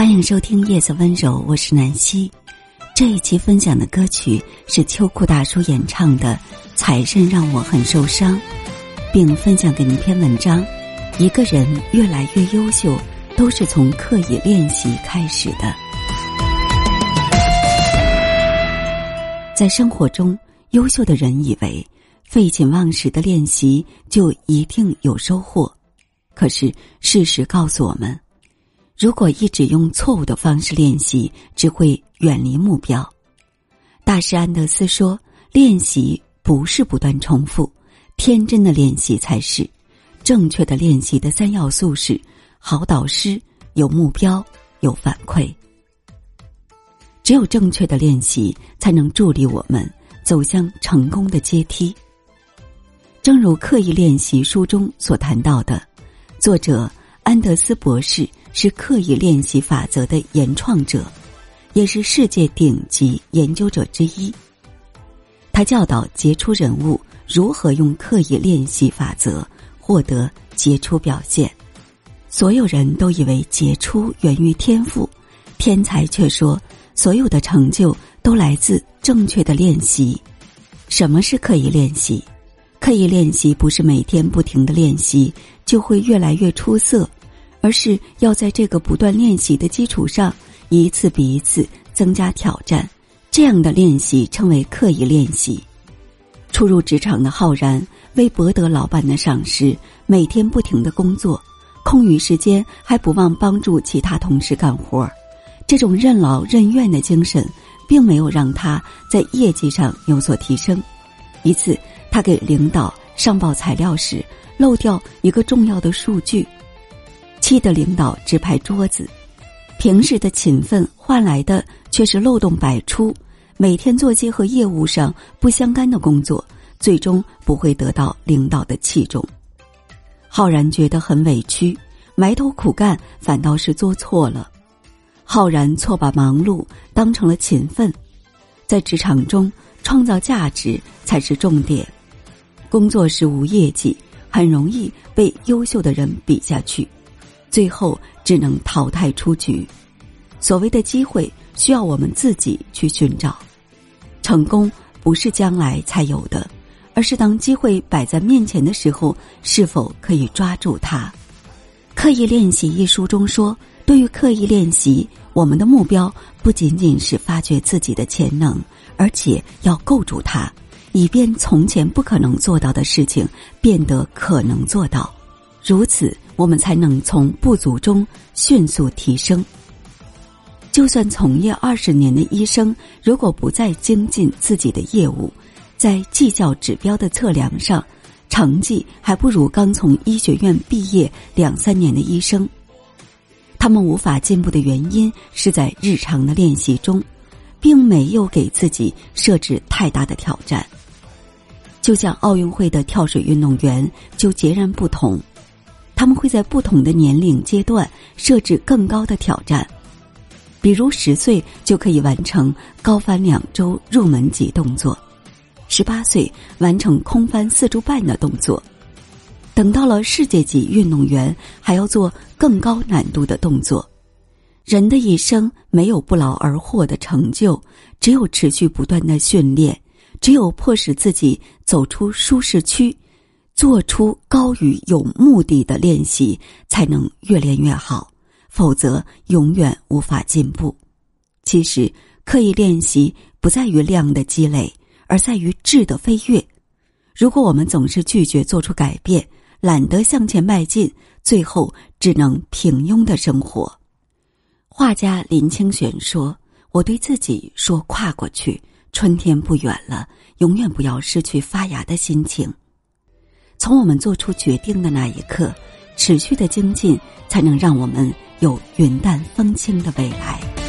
欢迎收听《夜色温柔》，我是南希。这一期分享的歌曲是秋裤大叔演唱的《财神让我很受伤》，并分享给您一篇文章：一个人越来越优秀，都是从刻意练习开始的。在生活中，优秀的人以为废寝忘食的练习就一定有收获，可是事实告诉我们。如果一直用错误的方式练习，只会远离目标。大师安德斯说：“练习不是不断重复，天真的练习才是。正确的练习的三要素是：好导师、有目标、有反馈。只有正确的练习，才能助力我们走向成功的阶梯。正如《刻意练习》书中所谈到的，作者安德斯博士。是刻意练习法则的原创者，也是世界顶级研究者之一。他教导杰出人物如何用刻意练习法则获得杰出表现。所有人都以为杰出源于天赋，天才却说所有的成就都来自正确的练习。什么是刻意练习？刻意练习不是每天不停的练习就会越来越出色。而是要在这个不断练习的基础上，一次比一次增加挑战，这样的练习称为刻意练习。初入职场的浩然为博得老板的赏识，每天不停的工作，空余时间还不忘帮助其他同事干活。这种任劳任怨的精神，并没有让他在业绩上有所提升。一次，他给领导上报材料时，漏掉一个重要的数据。气的领导直拍桌子，平时的勤奋换来的却是漏洞百出，每天做些和业务上不相干的工作，最终不会得到领导的器重。浩然觉得很委屈，埋头苦干反倒是做错了。浩然错把忙碌当成了勤奋，在职场中创造价值才是重点。工作时无业绩，很容易被优秀的人比下去。最后只能淘汰出局。所谓的机会，需要我们自己去寻找。成功不是将来才有的，而是当机会摆在面前的时候，是否可以抓住它？刻意练习一书中说，对于刻意练习，我们的目标不仅仅是发掘自己的潜能，而且要构筑它，以便从前不可能做到的事情变得可能做到。如此。我们才能从不足中迅速提升。就算从业二十年的医生，如果不再精进自己的业务，在绩效指标的测量上，成绩还不如刚从医学院毕业两三年的医生。他们无法进步的原因是在日常的练习中，并没有给自己设置太大的挑战。就像奥运会的跳水运动员就截然不同。他们会在不同的年龄阶段设置更高的挑战，比如十岁就可以完成高翻两周入门级动作，十八岁完成空翻四周半的动作，等到了世界级运动员还要做更高难度的动作。人的一生没有不劳而获的成就，只有持续不断的训练，只有迫使自己走出舒适区。做出高于有目的的练习，才能越练越好，否则永远无法进步。其实，刻意练习不在于量的积累，而在于质的飞跃。如果我们总是拒绝做出改变，懒得向前迈进，最后只能平庸的生活。画家林清玄说：“我对自己说，跨过去，春天不远了，永远不要失去发芽的心情。”从我们做出决定的那一刻，持续的精进，才能让我们有云淡风轻的未来。